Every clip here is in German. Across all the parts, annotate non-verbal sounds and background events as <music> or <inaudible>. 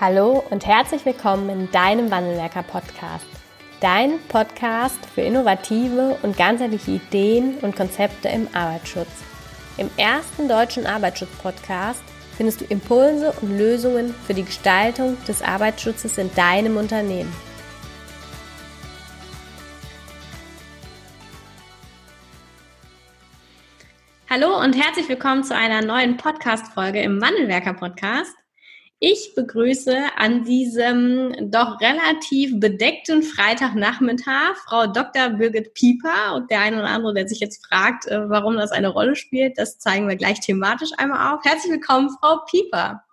Hallo und herzlich willkommen in deinem Wandelwerker Podcast. Dein Podcast für innovative und ganzheitliche Ideen und Konzepte im Arbeitsschutz. Im ersten deutschen Arbeitsschutz-Podcast findest du Impulse und Lösungen für die Gestaltung des Arbeitsschutzes in deinem Unternehmen. Hallo und herzlich willkommen zu einer neuen Podcast-Folge im Wandelwerker Podcast. Ich begrüße an diesem doch relativ bedeckten Freitagnachmittag Frau Dr. Birgit Pieper und der eine oder andere, der sich jetzt fragt, äh, warum das eine Rolle spielt, das zeigen wir gleich thematisch einmal auf. Herzlich willkommen, Frau Pieper.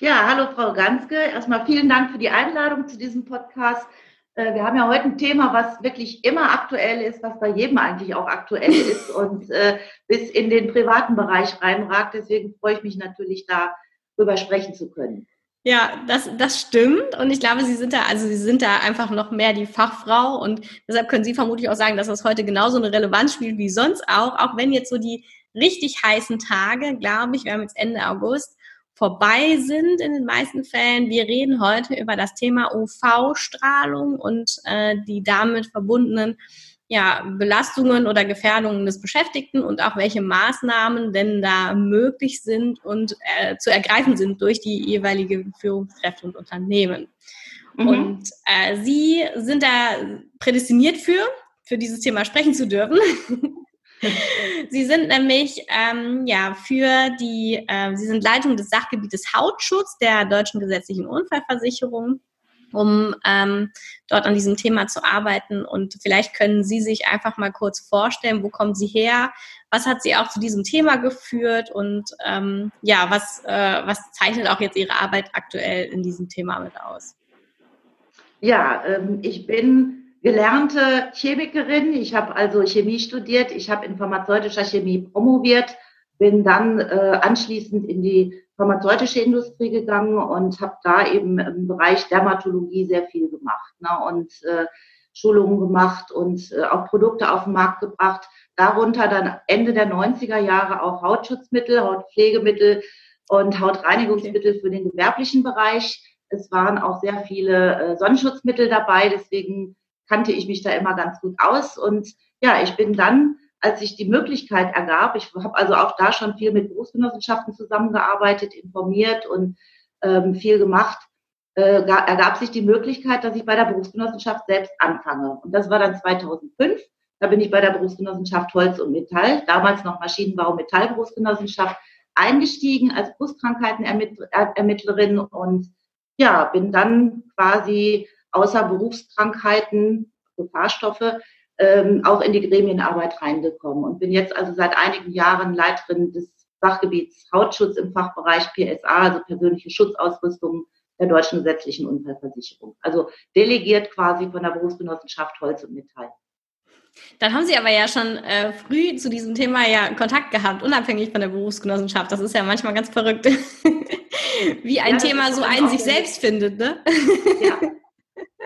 Ja, hallo Frau Ganske. Erstmal vielen Dank für die Einladung zu diesem Podcast. Äh, wir haben ja heute ein Thema, was wirklich immer aktuell ist, was bei jedem eigentlich auch aktuell ist und äh, bis in den privaten Bereich reinragt. Deswegen freue ich mich natürlich da drüber sprechen zu können. Ja, das, das stimmt. Und ich glaube, Sie sind da, also Sie sind da einfach noch mehr die Fachfrau. Und deshalb können Sie vermutlich auch sagen, dass das heute genauso eine Relevanz spielt wie sonst auch. Auch wenn jetzt so die richtig heißen Tage, glaube ich, wir haben jetzt Ende August, vorbei sind in den meisten Fällen. Wir reden heute über das Thema UV-Strahlung und äh, die damit verbundenen ja, Belastungen oder Gefährdungen des Beschäftigten und auch welche Maßnahmen denn da möglich sind und äh, zu ergreifen sind durch die jeweilige Führungskräfte und Unternehmen. Mhm. Und äh, Sie sind da prädestiniert für, für dieses Thema sprechen zu dürfen. <laughs> Sie sind nämlich ähm, ja für die, äh, Sie sind Leitung des Sachgebietes Hautschutz der Deutschen Gesetzlichen Unfallversicherung um ähm, dort an diesem Thema zu arbeiten. Und vielleicht können Sie sich einfach mal kurz vorstellen, wo kommen Sie her? Was hat Sie auch zu diesem Thema geführt? Und ähm, ja, was, äh, was zeichnet auch jetzt Ihre Arbeit aktuell in diesem Thema mit aus? Ja, ähm, ich bin gelernte Chemikerin. Ich habe also Chemie studiert. Ich habe in pharmazeutischer Chemie promoviert, bin dann äh, anschließend in die pharmazeutische Industrie gegangen und habe da eben im Bereich Dermatologie sehr viel gemacht ne, und äh, Schulungen gemacht und äh, auch Produkte auf den Markt gebracht. Darunter dann Ende der 90er Jahre auch Hautschutzmittel, Hautpflegemittel und Hautreinigungsmittel okay. für den gewerblichen Bereich. Es waren auch sehr viele äh, Sonnenschutzmittel dabei, deswegen kannte ich mich da immer ganz gut aus. Und ja, ich bin dann als sich die Möglichkeit ergab, ich habe also auch da schon viel mit Berufsgenossenschaften zusammengearbeitet, informiert und ähm, viel gemacht, äh, ergab sich die Möglichkeit, dass ich bei der Berufsgenossenschaft selbst anfange. Und das war dann 2005. Da bin ich bei der Berufsgenossenschaft Holz und Metall, damals noch Maschinenbau Metall Berufsgenossenschaft, eingestiegen als Brustkrankheitenermittlerin und ja, bin dann quasi außer Berufskrankheiten, Gefahrstoffe, ähm, auch in die Gremienarbeit reingekommen und bin jetzt also seit einigen Jahren Leiterin des Sachgebiets Hautschutz im Fachbereich PSA, also persönliche Schutzausrüstung der deutschen gesetzlichen Unfallversicherung. Also delegiert quasi von der Berufsgenossenschaft Holz und Metall. Dann haben Sie aber ja schon äh, früh zu diesem Thema ja Kontakt gehabt, unabhängig von der Berufsgenossenschaft. Das ist ja manchmal ganz verrückt, <laughs> wie ein ja, Thema so einen sich selbst findet, ne? ja.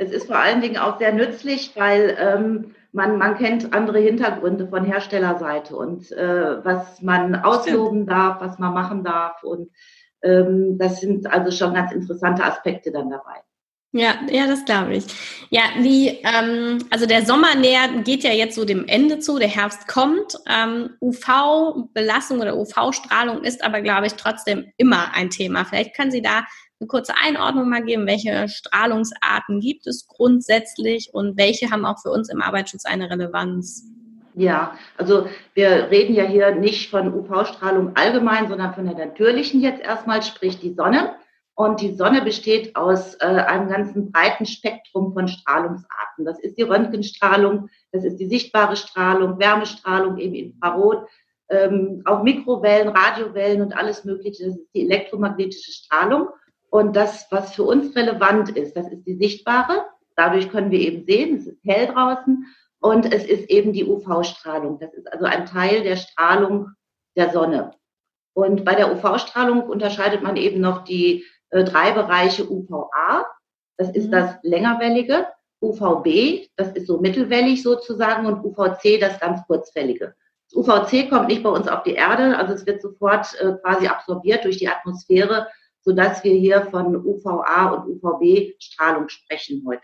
Es ist vor allen Dingen auch sehr nützlich, weil ähm, man, man kennt andere Hintergründe von Herstellerseite und äh, was man ausloben darf, was man machen darf. Und ähm, das sind also schon ganz interessante Aspekte dann dabei. Ja, ja, das glaube ich. Ja, die, ähm, also der Sommer nähert, geht ja jetzt so dem Ende zu, der Herbst kommt. Ähm, UV-Belastung oder UV-Strahlung ist aber, glaube ich, trotzdem immer ein Thema. Vielleicht können Sie da eine kurze Einordnung mal geben, welche Strahlungsarten gibt es grundsätzlich und welche haben auch für uns im Arbeitsschutz eine Relevanz? Ja, also wir reden ja hier nicht von UV-Strahlung allgemein, sondern von der natürlichen jetzt erstmal, sprich die Sonne. Und die Sonne besteht aus äh, einem ganzen breiten Spektrum von Strahlungsarten. Das ist die Röntgenstrahlung, das ist die sichtbare Strahlung, Wärmestrahlung, eben Infrarot, ähm, auch Mikrowellen, Radiowellen und alles Mögliche. Das ist die elektromagnetische Strahlung. Und das, was für uns relevant ist, das ist die sichtbare. Dadurch können wir eben sehen, es ist hell draußen. Und es ist eben die UV-Strahlung. Das ist also ein Teil der Strahlung der Sonne. Und bei der UV-Strahlung unterscheidet man eben noch die äh, drei Bereiche UVA. Das ist mhm. das längerwellige. UVB, das ist so mittelwellig sozusagen. Und UVC, das ganz kurzwellige. Das UVC kommt nicht bei uns auf die Erde, also es wird sofort äh, quasi absorbiert durch die Atmosphäre sodass wir hier von UVA und UVB-Strahlung sprechen heute.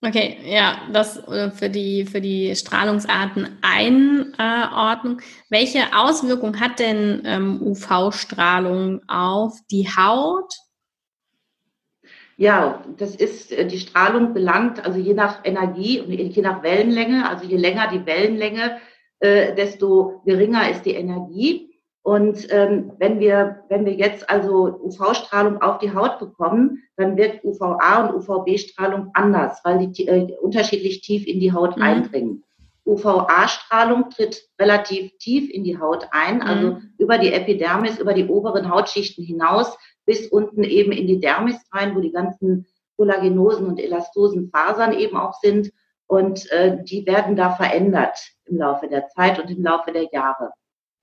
Okay, ja, das äh, für die, für die Strahlungsarten Einordnung. Welche Auswirkung hat denn ähm, UV-Strahlung auf die Haut? Ja, das ist, äh, die Strahlung belangt, also je nach Energie und je nach Wellenlänge, also je länger die Wellenlänge, äh, desto geringer ist die Energie. Und ähm, wenn wir wenn wir jetzt also UV-Strahlung auf die Haut bekommen, dann wird UVA und UVB-Strahlung anders, weil die äh, unterschiedlich tief in die Haut mhm. eindringen. UVA-Strahlung tritt relativ tief in die Haut ein, also mhm. über die Epidermis, über die oberen Hautschichten hinaus bis unten eben in die Dermis rein, wo die ganzen kollagenosen und elastosen Fasern eben auch sind. Und äh, die werden da verändert im Laufe der Zeit und im Laufe der Jahre.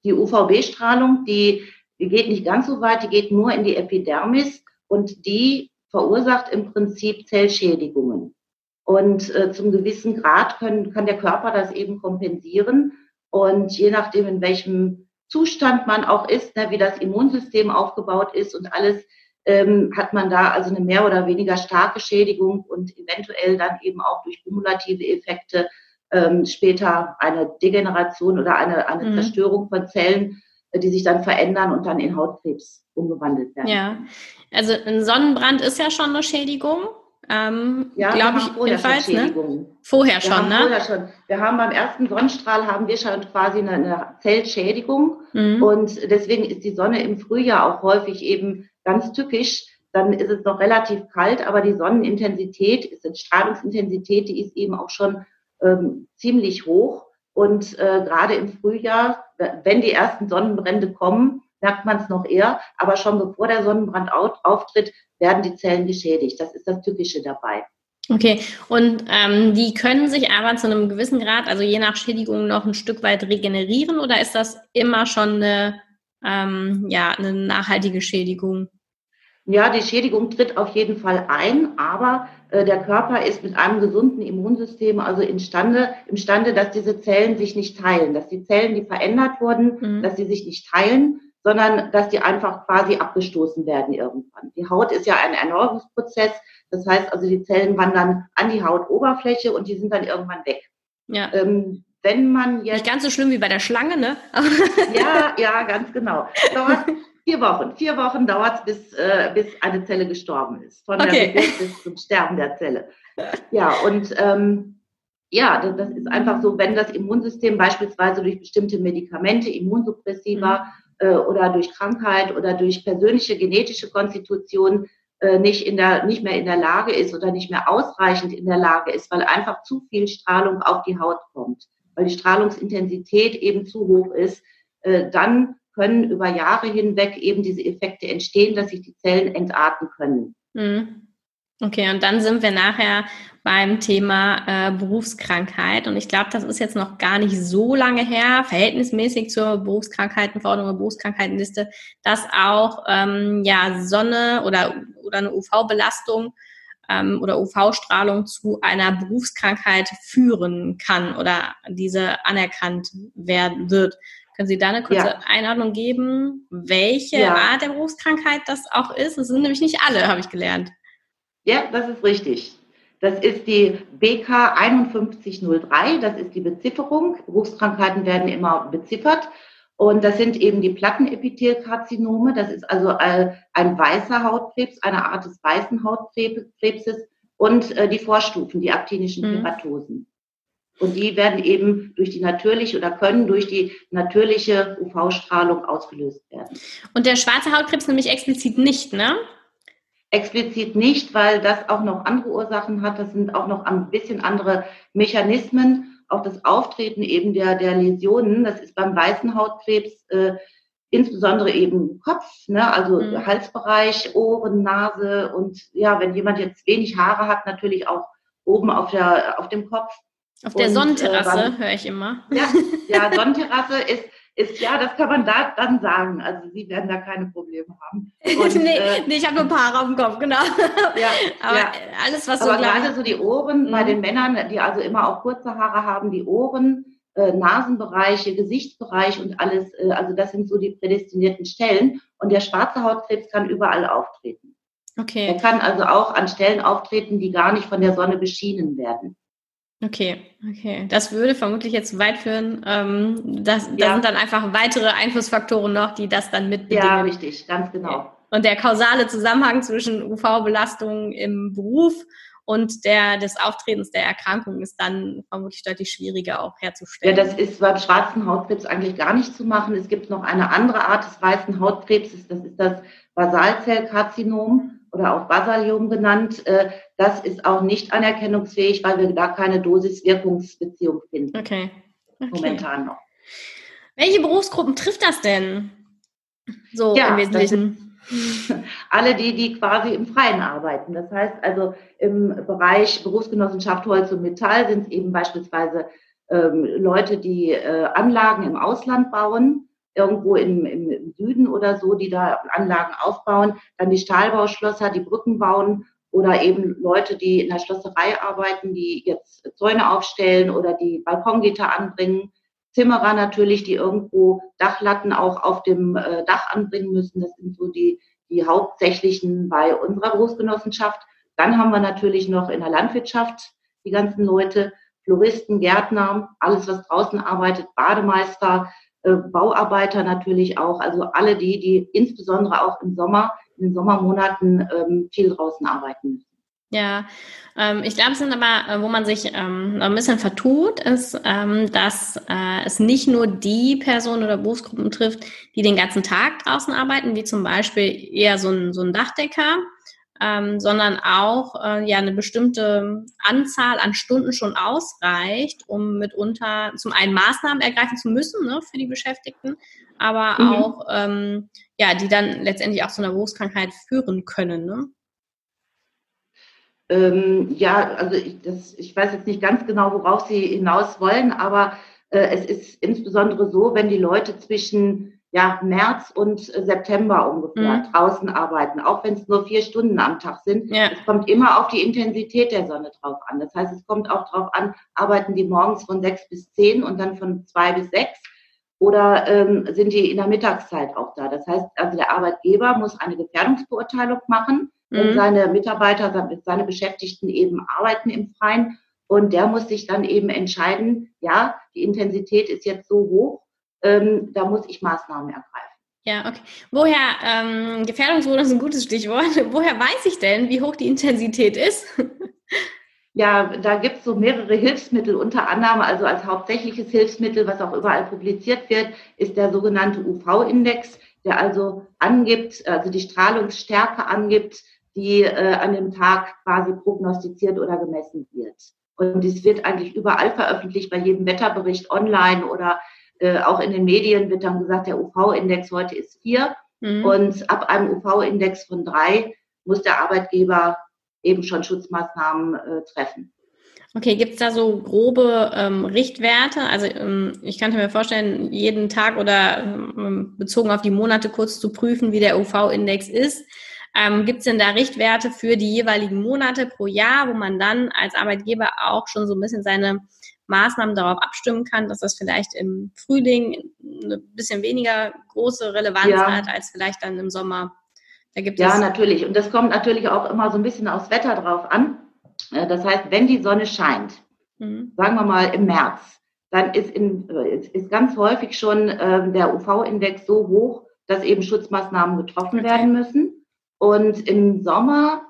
Die UVB-Strahlung, die, geht nicht ganz so weit, die geht nur in die Epidermis und die verursacht im Prinzip Zellschädigungen. Und äh, zum gewissen Grad können, kann der Körper das eben kompensieren. Und je nachdem, in welchem Zustand man auch ist, ne, wie das Immunsystem aufgebaut ist und alles, ähm, hat man da also eine mehr oder weniger starke Schädigung und eventuell dann eben auch durch kumulative Effekte ähm, später eine Degeneration oder eine, eine mhm. Zerstörung von Zellen, äh, die sich dann verändern und dann in Hautkrebs umgewandelt werden. Ja, also ein Sonnenbrand ist ja schon eine Schädigung. Ähm, ja, glaube ich jedenfalls, ne? Vorher schon, ne? Vorher schon. Wir haben beim ersten Sonnenstrahl haben wir schon quasi eine, eine Zellschädigung mhm. und deswegen ist die Sonne im Frühjahr auch häufig eben ganz tückisch. Dann ist es noch relativ kalt, aber die Sonnenintensität, ist die Strahlungsintensität, die ist eben auch schon ähm, ziemlich hoch. Und äh, gerade im Frühjahr, wenn die ersten Sonnenbrände kommen, merkt man es noch eher. Aber schon bevor der Sonnenbrand auftritt, werden die Zellen geschädigt. Das ist das Typische dabei. Okay, und ähm, die können sich aber zu einem gewissen Grad, also je nach Schädigung, noch ein Stück weit regenerieren oder ist das immer schon eine, ähm, ja, eine nachhaltige Schädigung? Ja, die Schädigung tritt auf jeden Fall ein, aber der Körper ist mit einem gesunden Immunsystem also imstande, imstande, dass diese Zellen sich nicht teilen, dass die Zellen, die verändert wurden, mhm. dass sie sich nicht teilen, sondern dass die einfach quasi abgestoßen werden irgendwann. Die Haut ist ja ein Erneuerungsprozess, das heißt also die Zellen wandern an die Hautoberfläche und die sind dann irgendwann weg. Ja. Ähm, wenn man jetzt nicht ganz so schlimm wie bei der Schlange, ne? ja, ja, ganz genau. <laughs> Dauert Vier Wochen. Vier Wochen dauert es, bis, äh, bis eine Zelle gestorben ist. Von okay. der Geburt bis zum Sterben der Zelle. Ja, und ähm, ja, das, das, ist einfach so, wenn das Immunsystem beispielsweise durch bestimmte Medikamente, Immunsuppressiva mhm. äh, oder durch Krankheit oder durch persönliche genetische Konstitution äh, nicht, in der, nicht mehr in der Lage ist oder nicht mehr ausreichend in der Lage ist, weil einfach zu viel Strahlung auf die Haut kommt, weil die Strahlungsintensität eben zu hoch ist, äh, dann können über Jahre hinweg eben diese Effekte entstehen, dass sich die Zellen entarten können. Mhm. Okay, und dann sind wir nachher beim Thema äh, Berufskrankheit. Und ich glaube, das ist jetzt noch gar nicht so lange her, verhältnismäßig zur Berufskrankheitenverordnung oder Berufskrankheitenliste, dass auch ähm, ja, Sonne oder, oder eine UV-Belastung ähm, oder UV-Strahlung zu einer Berufskrankheit führen kann oder diese anerkannt werden wird. Können Sie da eine kurze ja. Einordnung geben, welche ja. Art der Berufskrankheit das auch ist? Das sind nämlich nicht alle, habe ich gelernt. Ja, das ist richtig. Das ist die BK 5103, das ist die Bezifferung. Berufskrankheiten werden immer beziffert. Und das sind eben die Plattenepithelkarzinome. Das ist also ein weißer Hautkrebs, eine Art des weißen Hautkrebses und äh, die Vorstufen, die aktinischen mhm. Und die werden eben durch die natürliche oder können durch die natürliche UV-Strahlung ausgelöst werden. Und der schwarze Hautkrebs nämlich explizit nicht, ne? Explizit nicht, weil das auch noch andere Ursachen hat. Das sind auch noch ein bisschen andere Mechanismen. Auch das Auftreten eben der, der Läsionen, das ist beim weißen Hautkrebs äh, insbesondere eben Kopf, ne? also mhm. Halsbereich, Ohren, Nase und ja, wenn jemand jetzt wenig Haare hat, natürlich auch oben auf, der, auf dem Kopf. Auf der Sonnenterrasse äh, höre ich immer. Ja, ja <laughs> Sonnenterrasse ist, ist, ja, das kann man da dann sagen. Also Sie werden da keine Probleme haben. <laughs> Und, nee, äh, nee, ich habe nur Paare auf dem Kopf, genau. <laughs> Ja, aber ja. alles, was so. Aber gerade so die Ohren mhm. bei den Männern, die also immer auch kurze Haare haben, die Ohren, äh, Nasenbereiche, Gesichtsbereich und alles. Äh, also das sind so die prädestinierten Stellen. Und der schwarze Hautkrebs kann überall auftreten. Okay. Er kann also auch an Stellen auftreten, die gar nicht von der Sonne beschienen werden. Okay, okay. Das würde vermutlich jetzt zu weit führen. Ähm, das, ja. sind dann einfach weitere Einflussfaktoren noch, die das dann mitbedingen. Ja, richtig, ganz genau. Und der kausale Zusammenhang zwischen UV-Belastung im Beruf und der des Auftretens der Erkrankung ist dann vermutlich deutlich schwieriger auch herzustellen. Ja, das ist beim schwarzen Hautkrebs eigentlich gar nicht zu machen. Es gibt noch eine andere Art des weißen Hautkrebses, das ist das Basalzellkarzinom oder auch Basalium genannt. Äh, das ist auch nicht anerkennungsfähig, weil wir da keine Dosis-Wirkungsbeziehung finden. Okay. okay. Momentan noch. Welche Berufsgruppen trifft das denn? So ja, im Wesentlichen. <laughs> alle die, die quasi im Freien arbeiten. Das heißt also im Bereich Berufsgenossenschaft Holz und Metall sind es eben beispielsweise ähm, Leute, die äh, Anlagen im Ausland bauen, irgendwo im, im, Süden oder so, die da Anlagen aufbauen, dann die Stahlbauschlosser, die Brücken bauen oder eben Leute, die in der Schlosserei arbeiten, die jetzt Zäune aufstellen oder die Balkongitter anbringen. Zimmerer natürlich, die irgendwo Dachlatten auch auf dem äh, Dach anbringen müssen. Das sind so die, die hauptsächlichen bei unserer Großgenossenschaft. Dann haben wir natürlich noch in der Landwirtschaft die ganzen Leute, Floristen, Gärtner, alles, was draußen arbeitet, Bademeister, äh, Bauarbeiter natürlich auch. Also alle die, die insbesondere auch im Sommer, in den Sommermonaten ähm, viel draußen arbeiten müssen. Ja, ähm, ich glaube, es sind aber, äh, wo man sich ähm, ein bisschen vertut, ist, ähm, dass äh, es nicht nur die Personen oder Berufsgruppen trifft, die den ganzen Tag draußen arbeiten, wie zum Beispiel eher so ein, so ein Dachdecker, ähm, sondern auch äh, ja eine bestimmte Anzahl an Stunden schon ausreicht, um mitunter zum einen Maßnahmen ergreifen zu müssen ne, für die Beschäftigten, aber mhm. auch ähm, ja, die dann letztendlich auch zu einer Berufskrankheit führen können. Ne? Ähm, ja, also ich, das, ich weiß jetzt nicht ganz genau, worauf Sie hinaus wollen, aber äh, es ist insbesondere so, wenn die Leute zwischen ja, März und September ungefähr mhm. draußen arbeiten, auch wenn es nur vier Stunden am Tag sind. Ja. Es kommt immer auf die Intensität der Sonne drauf an. Das heißt, es kommt auch drauf an, arbeiten die morgens von sechs bis zehn und dann von zwei bis sechs oder ähm, sind die in der Mittagszeit auch da? Das heißt, also der Arbeitgeber muss eine Gefährdungsbeurteilung machen wenn mhm. seine Mitarbeiter, seine Beschäftigten eben arbeiten im Freien. Und der muss sich dann eben entscheiden, ja, die Intensität ist jetzt so hoch, ähm, da muss ich Maßnahmen ergreifen. Ja, okay. Woher, ähm, Gefährdungsmodus ist ein gutes Stichwort. <laughs> Woher weiß ich denn, wie hoch die Intensität ist? <laughs> ja, da gibt es so mehrere Hilfsmittel. Unter anderem, also als hauptsächliches Hilfsmittel, was auch überall publiziert wird, ist der sogenannte UV-Index, der also angibt, also die Strahlungsstärke angibt, die äh, an dem Tag quasi prognostiziert oder gemessen wird. Und dies wird eigentlich überall veröffentlicht, bei jedem Wetterbericht online oder äh, auch in den Medien wird dann gesagt, der UV-Index heute ist vier. Mhm. Und ab einem UV-Index von drei muss der Arbeitgeber eben schon Schutzmaßnahmen äh, treffen. Okay, gibt es da so grobe ähm, Richtwerte? Also ähm, ich könnte mir vorstellen, jeden Tag oder ähm, bezogen auf die Monate kurz zu prüfen, wie der UV-Index ist. Ähm, Gibt es denn da Richtwerte für die jeweiligen Monate pro Jahr, wo man dann als Arbeitgeber auch schon so ein bisschen seine Maßnahmen darauf abstimmen kann, dass das vielleicht im Frühling eine bisschen weniger große Relevanz ja. hat als vielleicht dann im Sommer? Da gibt ja, natürlich. Und das kommt natürlich auch immer so ein bisschen aufs Wetter drauf an. Äh, das heißt, wenn die Sonne scheint, mhm. sagen wir mal im März, dann ist, in, äh, ist ganz häufig schon äh, der UV-Index so hoch, dass eben Schutzmaßnahmen getroffen okay. werden müssen. Und im Sommer,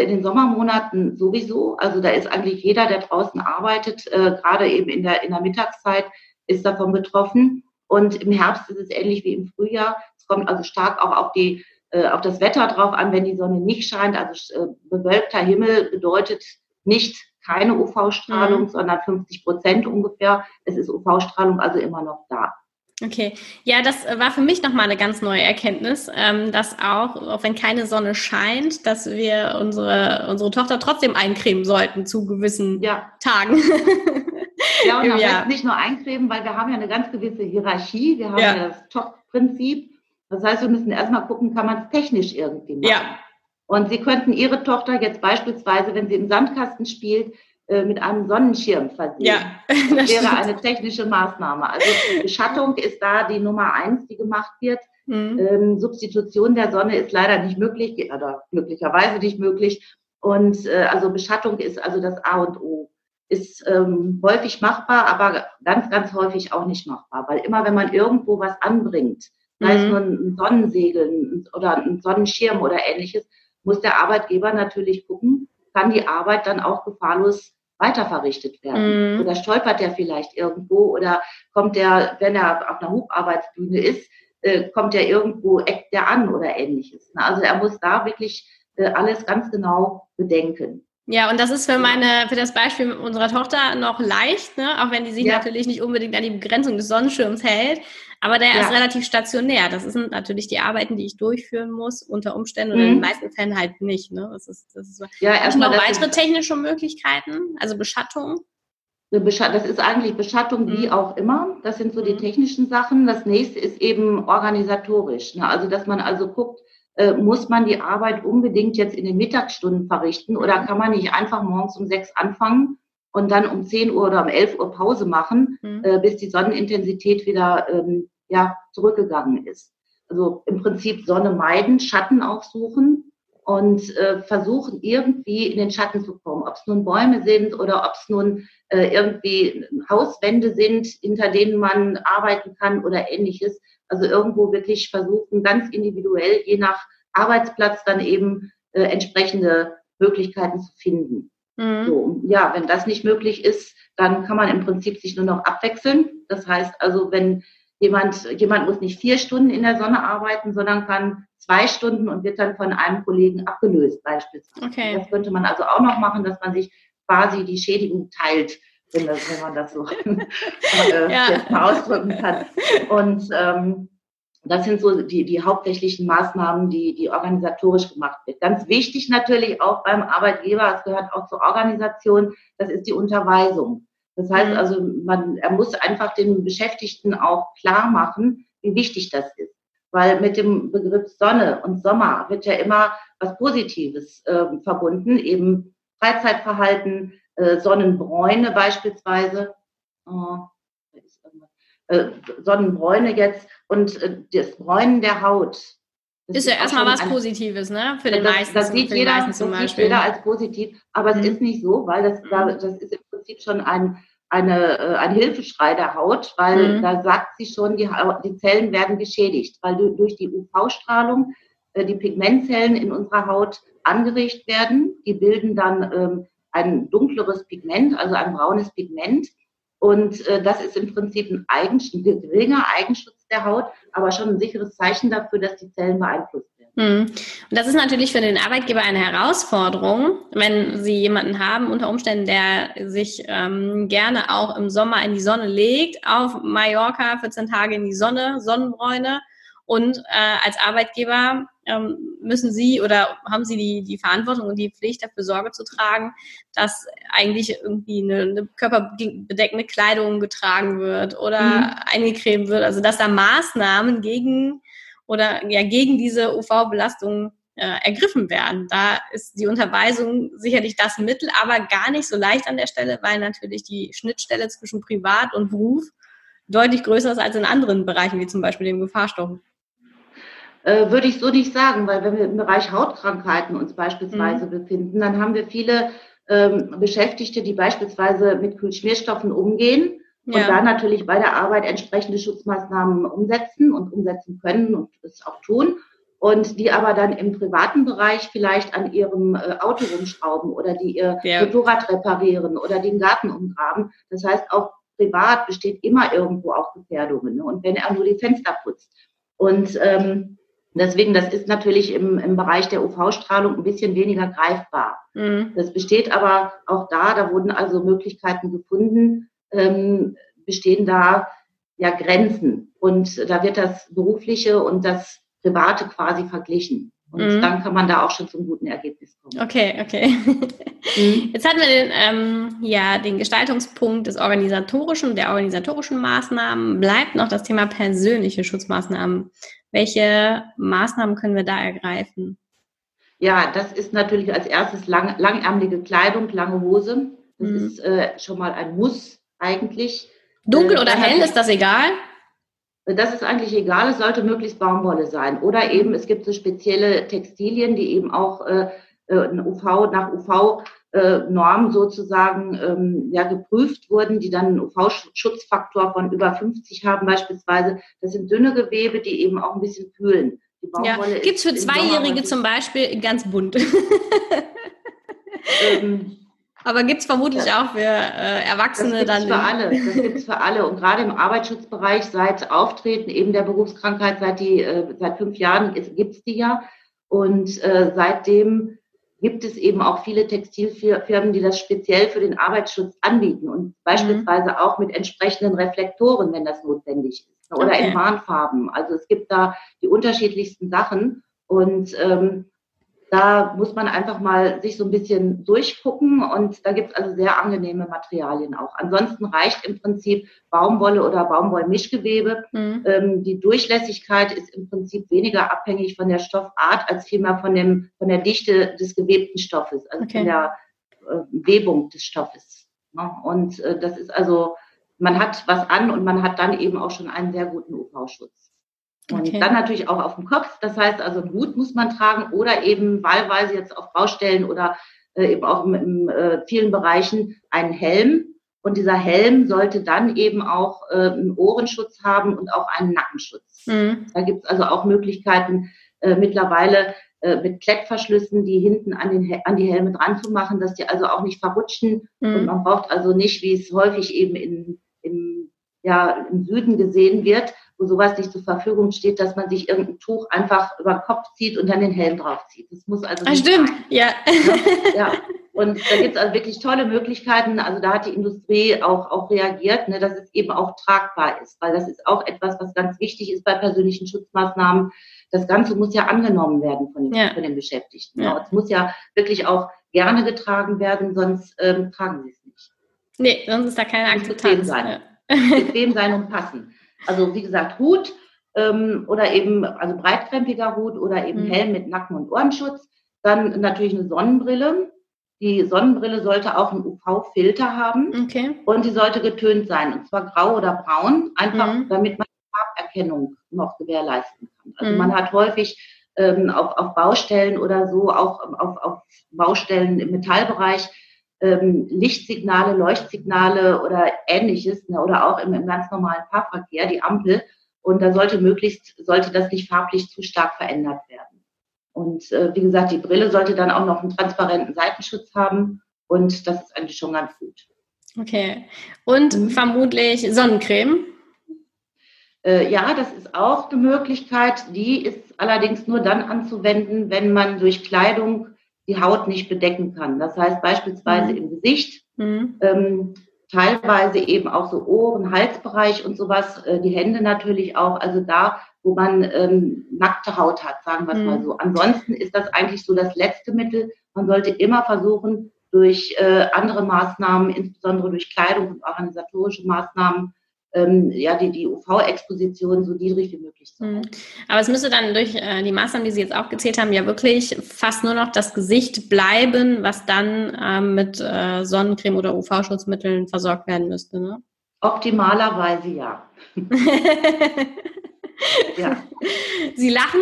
in den Sommermonaten sowieso, also da ist eigentlich jeder, der draußen arbeitet, äh, gerade eben in der, in der Mittagszeit, ist davon betroffen. Und im Herbst ist es ähnlich wie im Frühjahr. Es kommt also stark auch auf die äh, auf das Wetter drauf an, wenn die Sonne nicht scheint. Also äh, bewölkter Himmel bedeutet nicht keine UV-Strahlung, mhm. sondern 50 Prozent ungefähr. Es ist UV-Strahlung also immer noch da. Okay, ja, das war für mich nochmal eine ganz neue Erkenntnis, ähm, dass auch, auch wenn keine Sonne scheint, dass wir unsere, unsere Tochter trotzdem eincremen sollten zu gewissen ja. Tagen. ja, und <laughs> ja. nicht nur eincremen, weil wir haben ja eine ganz gewisse Hierarchie, wir haben ja, ja das Top-Prinzip. Das heißt, wir müssen erstmal gucken, kann man es technisch irgendwie machen. Ja. Und Sie könnten Ihre Tochter jetzt beispielsweise, wenn sie im Sandkasten spielt, äh, mit einem Sonnenschirm versehen. Ja, <laughs> das, das wäre eine technische Maßnahme. Also Beschattung ist da die Nummer eins, die gemacht wird. Mhm. Ähm, Substitution der Sonne ist leider nicht möglich, oder glücklicherweise nicht möglich. Und äh, also Beschattung ist also das A und O. Ist ähm, häufig machbar, aber ganz, ganz häufig auch nicht machbar. Weil immer, wenn man irgendwo was anbringt, sei es mhm. nur ein Sonnensegel oder ein Sonnenschirm oder ähnliches, muss der Arbeitgeber natürlich gucken, kann die Arbeit dann auch gefahrlos weiter verrichtet werden. Mhm. Oder stolpert der vielleicht irgendwo oder kommt der, wenn er auf einer Hubarbeitsbühne ist, äh, kommt der irgendwo, eckt der an oder ähnliches. Also er muss da wirklich äh, alles ganz genau bedenken. Ja, und das ist für meine, für das Beispiel unserer Tochter noch leicht, ne? auch wenn die sich ja. natürlich nicht unbedingt an die Begrenzung des Sonnenschirms hält. Aber der ja. ist relativ stationär. Das sind natürlich die Arbeiten, die ich durchführen muss, unter Umständen mhm. oder in den mhm. meisten Fällen halt nicht. Ne? Das ist, das ist. Ja, erstmal noch weitere technische Möglichkeiten, also Beschattung. Das ist eigentlich Beschattung wie mhm. auch immer. Das sind so die mhm. technischen Sachen. Das nächste ist eben organisatorisch. Ne? Also, dass man also guckt, äh, muss man die Arbeit unbedingt jetzt in den Mittagsstunden verrichten oder kann man nicht einfach morgens um sechs anfangen und dann um zehn Uhr oder um elf Uhr Pause machen, mhm. äh, bis die Sonnenintensität wieder ähm, ja, zurückgegangen ist. Also im Prinzip Sonne meiden, Schatten aufsuchen und äh, versuchen irgendwie in den Schatten zu kommen. Ob es nun Bäume sind oder ob es nun äh, irgendwie Hauswände sind, hinter denen man arbeiten kann oder ähnliches. Also irgendwo wirklich versuchen, ganz individuell, je nach Arbeitsplatz dann eben äh, entsprechende Möglichkeiten zu finden. Mhm. So, ja, wenn das nicht möglich ist, dann kann man im Prinzip sich nur noch abwechseln. Das heißt also, wenn jemand, jemand muss nicht vier Stunden in der Sonne arbeiten, sondern kann zwei Stunden und wird dann von einem Kollegen abgelöst beispielsweise. Okay. Das könnte man also auch noch machen, dass man sich quasi die Schädigung teilt wenn, das, wenn man das so <laughs> äh, ja. jetzt mal ausdrücken kann. Und ähm, das sind so die, die hauptsächlichen Maßnahmen, die, die organisatorisch gemacht wird. Ganz wichtig natürlich auch beim Arbeitgeber, es gehört auch zur Organisation, das ist die Unterweisung. Das heißt mhm. also, man, er muss einfach den Beschäftigten auch klar machen, wie wichtig das ist. Weil mit dem Begriff Sonne und Sommer wird ja immer was Positives äh, verbunden, eben Freizeitverhalten, äh, Sonnenbräune beispielsweise, oh, äh, Sonnenbräune jetzt und äh, das Bräunen der Haut. Das ist ja erstmal was Positives, ne? Für den das, meisten. Das sieht jeder, das sieht jeder als positiv, aber mhm. es ist nicht so, weil das, mhm. das ist im Prinzip schon ein, eine, äh, ein Hilfeschrei der Haut, weil mhm. da sagt sie schon, die, die Zellen werden geschädigt, weil durch die UV-Strahlung äh, die Pigmentzellen in unserer Haut angeregt werden. Die bilden dann ähm, ein dunkleres Pigment, also ein braunes Pigment. Und äh, das ist im Prinzip ein, Eigen, ein geringer Eigenschutz der Haut, aber schon ein sicheres Zeichen dafür, dass die Zellen beeinflusst werden. Hm. Und das ist natürlich für den Arbeitgeber eine Herausforderung, wenn Sie jemanden haben, unter Umständen, der sich ähm, gerne auch im Sommer in die Sonne legt, auf Mallorca 14 Tage in die Sonne, Sonnenbräune und äh, als Arbeitgeber müssen Sie oder haben Sie die, die Verantwortung und die Pflicht, dafür Sorge zu tragen, dass eigentlich irgendwie eine, eine körperbedeckende Kleidung getragen wird oder mhm. eingecremt wird. Also dass da Maßnahmen gegen oder ja gegen diese UV-Belastung äh, ergriffen werden. Da ist die Unterweisung sicherlich das Mittel, aber gar nicht so leicht an der Stelle, weil natürlich die Schnittstelle zwischen Privat und Beruf deutlich größer ist als in anderen Bereichen, wie zum Beispiel dem Gefahrstoff. Äh, würde ich so nicht sagen, weil wenn wir im Bereich Hautkrankheiten uns beispielsweise mhm. befinden, dann haben wir viele ähm, Beschäftigte, die beispielsweise mit Kühlschmierstoffen umgehen ja. und da natürlich bei der Arbeit entsprechende Schutzmaßnahmen umsetzen und umsetzen können und es auch tun. Und die aber dann im privaten Bereich vielleicht an ihrem äh, Auto rumschrauben oder die ihr ja. Motorrad reparieren oder den Garten umgraben. Das heißt, auch privat besteht immer irgendwo auch Gefährdungen. Ne? Und wenn er nur die Fenster putzt. Und ähm, Deswegen, das ist natürlich im, im Bereich der UV-Strahlung ein bisschen weniger greifbar. Mhm. Das besteht aber auch da, da wurden also Möglichkeiten gefunden, ähm, bestehen da ja Grenzen. Und da wird das Berufliche und das Private quasi verglichen. Und mhm. dann kann man da auch schon zum guten Ergebnis kommen. Okay, okay. Mhm. Jetzt hatten wir den, ähm, ja, den Gestaltungspunkt des organisatorischen, der organisatorischen Maßnahmen. Bleibt noch das Thema persönliche Schutzmaßnahmen. Welche Maßnahmen können wir da ergreifen? Ja, das ist natürlich als erstes lang, langärmelige Kleidung, lange Hose. Das mhm. ist äh, schon mal ein Muss eigentlich. Dunkel äh, oder hell, ist das egal? Das ist eigentlich egal, es sollte möglichst Baumwolle sein. Oder eben, es gibt so spezielle Textilien, die eben auch äh, äh UV, nach UV-Normen äh, sozusagen ähm, ja, geprüft wurden, die dann einen UV-Schutzfaktor von über 50 haben beispielsweise. Das sind dünne Gewebe, die eben auch ein bisschen kühlen. Ja. Gibt es für Zweijährige zum Beispiel ganz bunt. <laughs> ähm, aber gibt es vermutlich ja. auch für äh, Erwachsene das dann. Für alle. <laughs> Das gibt es für alle. Und gerade im Arbeitsschutzbereich seit Auftreten eben der Berufskrankheit, seit, die, äh, seit fünf Jahren gibt es die ja. Und äh, seitdem gibt es eben auch viele Textilfirmen, die das speziell für den Arbeitsschutz anbieten und mhm. beispielsweise auch mit entsprechenden Reflektoren, wenn das notwendig ist, oder okay. in Warnfarben. Also es gibt da die unterschiedlichsten Sachen. Und ähm, da muss man einfach mal sich so ein bisschen durchgucken und da gibt es also sehr angenehme Materialien auch. Ansonsten reicht im Prinzip Baumwolle oder Baumwollmischgewebe. Mhm. Ähm, die Durchlässigkeit ist im Prinzip weniger abhängig von der Stoffart als vielmehr von, dem, von der Dichte des gewebten Stoffes, also okay. von der äh, Webung des Stoffes. Ne? Und äh, das ist also, man hat was an und man hat dann eben auch schon einen sehr guten UV-Schutz. Und okay. dann natürlich auch auf dem Kopf. Das heißt also, einen Hut muss man tragen oder eben wahlweise jetzt auf Baustellen oder äh, eben auch in, in äh, vielen Bereichen einen Helm. Und dieser Helm sollte dann eben auch äh, einen Ohrenschutz haben und auch einen Nackenschutz. Mhm. Da gibt es also auch Möglichkeiten äh, mittlerweile äh, mit Klettverschlüssen, die hinten an, den, an die Helme dran zu machen, dass die also auch nicht verrutschen. Mhm. Und man braucht also nicht, wie es häufig eben in, in, ja, im Süden gesehen wird, wo sowas nicht zur Verfügung steht, dass man sich irgendein Tuch einfach über den Kopf zieht und dann den Helm draufzieht. Das muss also. Ah, stimmt, sein. ja. ja. Und da gibt es also wirklich tolle Möglichkeiten. Also da hat die Industrie auch, auch reagiert, ne, dass es eben auch tragbar ist, weil das ist auch etwas, was ganz wichtig ist bei persönlichen Schutzmaßnahmen. Das Ganze muss ja angenommen werden von den, ja. von den Beschäftigten. Ja. Es muss ja wirklich auch gerne getragen werden, sonst ähm, tragen sie es nicht. Nee, sonst ist da keine Akzeptanz. Bequem sein. Ja. bequem sein und passen. Also wie gesagt, Hut ähm, oder eben, also breitkrempiger Hut oder eben mhm. Helm mit Nacken- und Ohrenschutz. Dann natürlich eine Sonnenbrille. Die Sonnenbrille sollte auch einen UV-Filter haben okay. und die sollte getönt sein, und zwar grau oder braun, einfach mhm. damit man Farberkennung noch gewährleisten kann. Also mhm. man hat häufig ähm, auf, auf Baustellen oder so, auch auf, auf Baustellen im Metallbereich, ähm, Lichtsignale, Leuchtsignale oder ähnliches ne, oder auch im, im ganz normalen Fahrverkehr, die Ampel. Und da sollte möglichst, sollte das nicht farblich zu stark verändert werden. Und äh, wie gesagt, die Brille sollte dann auch noch einen transparenten Seitenschutz haben. Und das ist eigentlich schon ganz gut. Okay. Und mhm. vermutlich Sonnencreme? Äh, ja, das ist auch eine Möglichkeit. Die ist allerdings nur dann anzuwenden, wenn man durch Kleidung die Haut nicht bedecken kann. Das heißt beispielsweise mhm. im Gesicht, mhm. ähm, teilweise eben auch so Ohren, Halsbereich und sowas, äh, die Hände natürlich auch, also da, wo man ähm, nackte Haut hat, sagen wir es mhm. mal so. Ansonsten ist das eigentlich so das letzte Mittel. Man sollte immer versuchen, durch äh, andere Maßnahmen, insbesondere durch Kleidung und organisatorische Maßnahmen, ähm, ja, die, die UV-Exposition so niedrig wie möglich zu halten. Aber es müsste dann durch äh, die Maßnahmen, die Sie jetzt aufgezählt haben, ja wirklich fast nur noch das Gesicht bleiben, was dann ähm, mit äh, Sonnencreme oder UV-Schutzmitteln versorgt werden müsste. Ne? Optimalerweise ja. <laughs> ja. Sie lachen?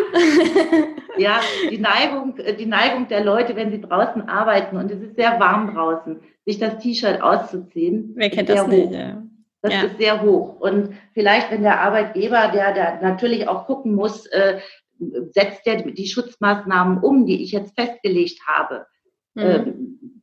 <laughs> ja, die Neigung, die Neigung der Leute, wenn sie draußen arbeiten und es ist sehr warm draußen, sich das T-Shirt auszuziehen. Wer kennt das nicht? Ja. Das ja. ist sehr hoch. Und vielleicht, wenn der Arbeitgeber, der, der natürlich auch gucken muss, äh, setzt der die Schutzmaßnahmen um, die ich jetzt festgelegt habe. Mhm. Ähm,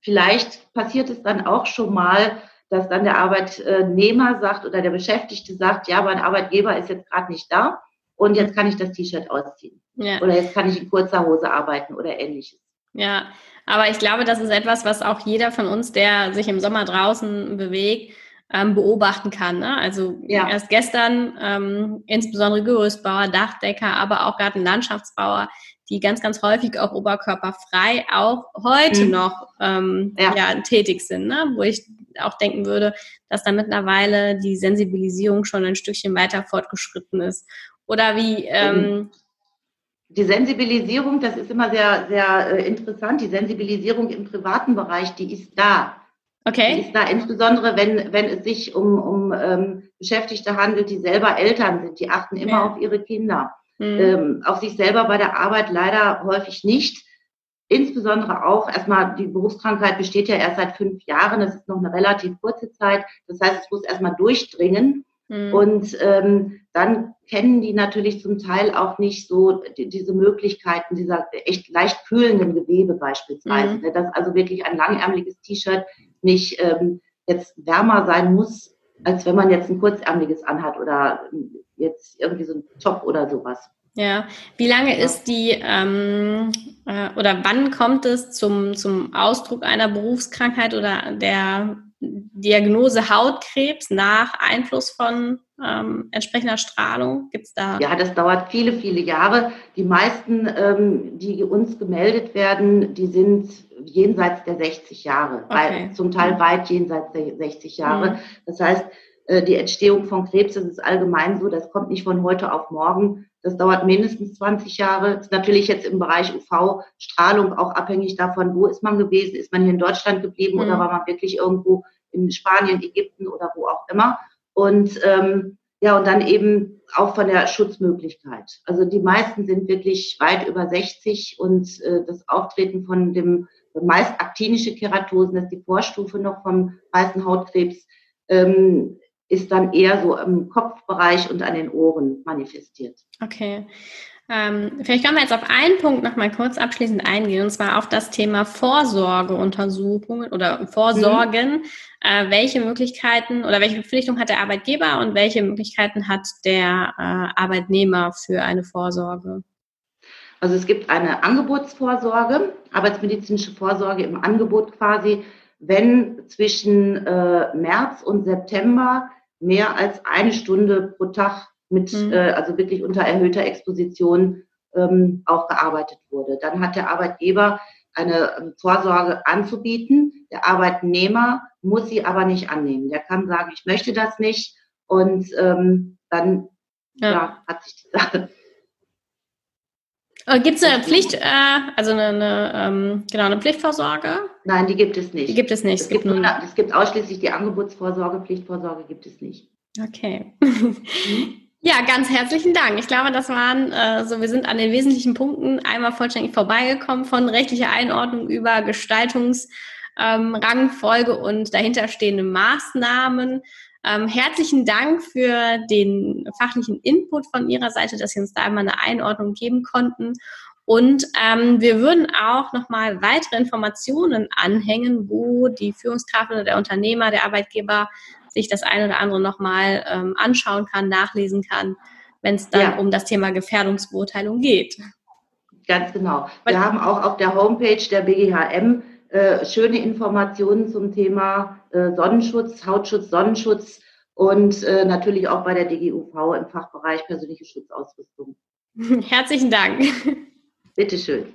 vielleicht passiert es dann auch schon mal, dass dann der Arbeitnehmer sagt oder der Beschäftigte sagt, ja, mein Arbeitgeber ist jetzt gerade nicht da und jetzt kann ich das T-Shirt ausziehen. Ja. Oder jetzt kann ich in kurzer Hose arbeiten oder ähnliches. Ja, aber ich glaube, das ist etwas, was auch jeder von uns, der sich im Sommer draußen bewegt, ähm, beobachten kann. Ne? Also ja. erst gestern ähm, insbesondere Gerüstbauer, Dachdecker, aber auch Gartenlandschaftsbauer, die ganz, ganz häufig auch oberkörperfrei auch heute mhm. noch ähm, ja. ja. tätig sind, ne? wo ich auch denken würde, dass da mittlerweile die Sensibilisierung schon ein Stückchen weiter fortgeschritten ist. Oder wie ähm, die Sensibilisierung, das ist immer sehr, sehr äh, interessant. Die Sensibilisierung im privaten Bereich, die ist da. Okay. Ist da insbesondere, wenn, wenn es sich um, um ähm, Beschäftigte handelt, die selber Eltern sind. Die achten immer Ja. auf ihre Kinder. Mhm. Ähm, auf sich selber bei der Arbeit leider häufig nicht. Insbesondere auch erstmal, die Berufskrankheit besteht ja erst seit fünf Jahren. Das ist noch eine relativ kurze Zeit. Das heißt, es muss erstmal durchdringen. Mhm. Und ähm, dann kennen die natürlich zum Teil auch nicht so die, diese Möglichkeiten dieser echt leicht kühlenden Gewebe beispielsweise. Mhm. Ne? Dass also wirklich ein langärmeliges T-Shirt nicht ähm, jetzt wärmer sein muss, als wenn man jetzt ein kurzärmeliges anhat oder jetzt irgendwie so ein Top oder sowas. Ja, wie lange Ja. ist die ähm, äh, oder wann kommt es zum, zum Ausdruck einer Berufskrankheit oder der Diagnose Hautkrebs nach Einfluss von ähm, entsprechender Strahlung? Gibt es da? Ja, das dauert viele, viele Jahre. Die meisten, ähm, die uns gemeldet werden, die sind jenseits der 60 Jahre, Okay. zum Teil weit jenseits der 60 Jahre. Mhm. Das heißt, äh, die Entstehung von Krebs, das ist allgemein so, das kommt nicht von heute auf morgen. Das dauert mindestens 20 Jahre. Das ist natürlich jetzt im Bereich UV-Strahlung auch abhängig davon, wo ist man gewesen, ist man hier in Deutschland geblieben Mhm. oder war man wirklich irgendwo in Spanien, Ägypten oder wo auch immer. Und ähm, ja, und dann eben auch von der Schutzmöglichkeit. Also die meisten sind wirklich weit über 60 und äh, das Auftreten von dem meist aktinische Keratosen, das ist die Vorstufe noch vom weißen Hautkrebs, ähm, ist dann eher so im Kopfbereich und an den Ohren manifestiert. Okay. Ähm, vielleicht können wir jetzt auf einen Punkt noch mal kurz abschließend eingehen, und zwar auf das Thema Vorsorgeuntersuchungen oder Vorsorgen. Äh, welche Möglichkeiten oder welche Verpflichtung hat der Arbeitgeber und welche Möglichkeiten hat der äh, Arbeitnehmer für eine Vorsorge? Also es gibt eine Angebotsvorsorge, arbeitsmedizinische Vorsorge im Angebot quasi, wenn zwischen äh, März und September mehr als eine Stunde pro Tag mit, Mhm. äh, also wirklich unter erhöhter Exposition ähm, auch gearbeitet wurde. Dann hat der Arbeitgeber eine ähm, Vorsorge anzubieten. Der Arbeitnehmer muss sie aber nicht annehmen. Der kann sagen, ich möchte das nicht und ähm, dann ja. hat sich die Sache Gibt es eine Pflicht, äh, also eine, eine ähm, genau eine Pflichtvorsorge? Nein, die gibt es nicht. Die gibt es nicht. Es gibt, nur, es gibt ausschließlich die Angebotsvorsorge, Pflichtvorsorge gibt es nicht. Okay. <laughs> Ja, ganz herzlichen Dank. Ich glaube, das waren äh, so, wir sind an den wesentlichen Punkten einmal vollständig vorbeigekommen von rechtlicher Einordnung über Gestaltungsrangfolge ähm, und dahinterstehende Maßnahmen. Ähm, herzlichen Dank für den fachlichen Input von Ihrer Seite, dass Sie uns da einmal eine Einordnung geben konnten. Und ähm, wir würden auch nochmal weitere Informationen anhängen, wo die Führungskraft oder der Unternehmer, der Arbeitgeber sich das eine oder andere nochmal ähm, anschauen kann, nachlesen kann, wenn es dann Ja. um das Thema Gefährdungsbeurteilung geht. Ganz genau. Wir haben auch auf der Homepage der BGHM äh, schöne Informationen zum Thema äh, Sonnenschutz, Hautschutz, Sonnenschutz und äh, natürlich auch bei der DGUV im Fachbereich persönliche Schutzausrüstung. <laughs> Herzlichen Dank. Bitteschön.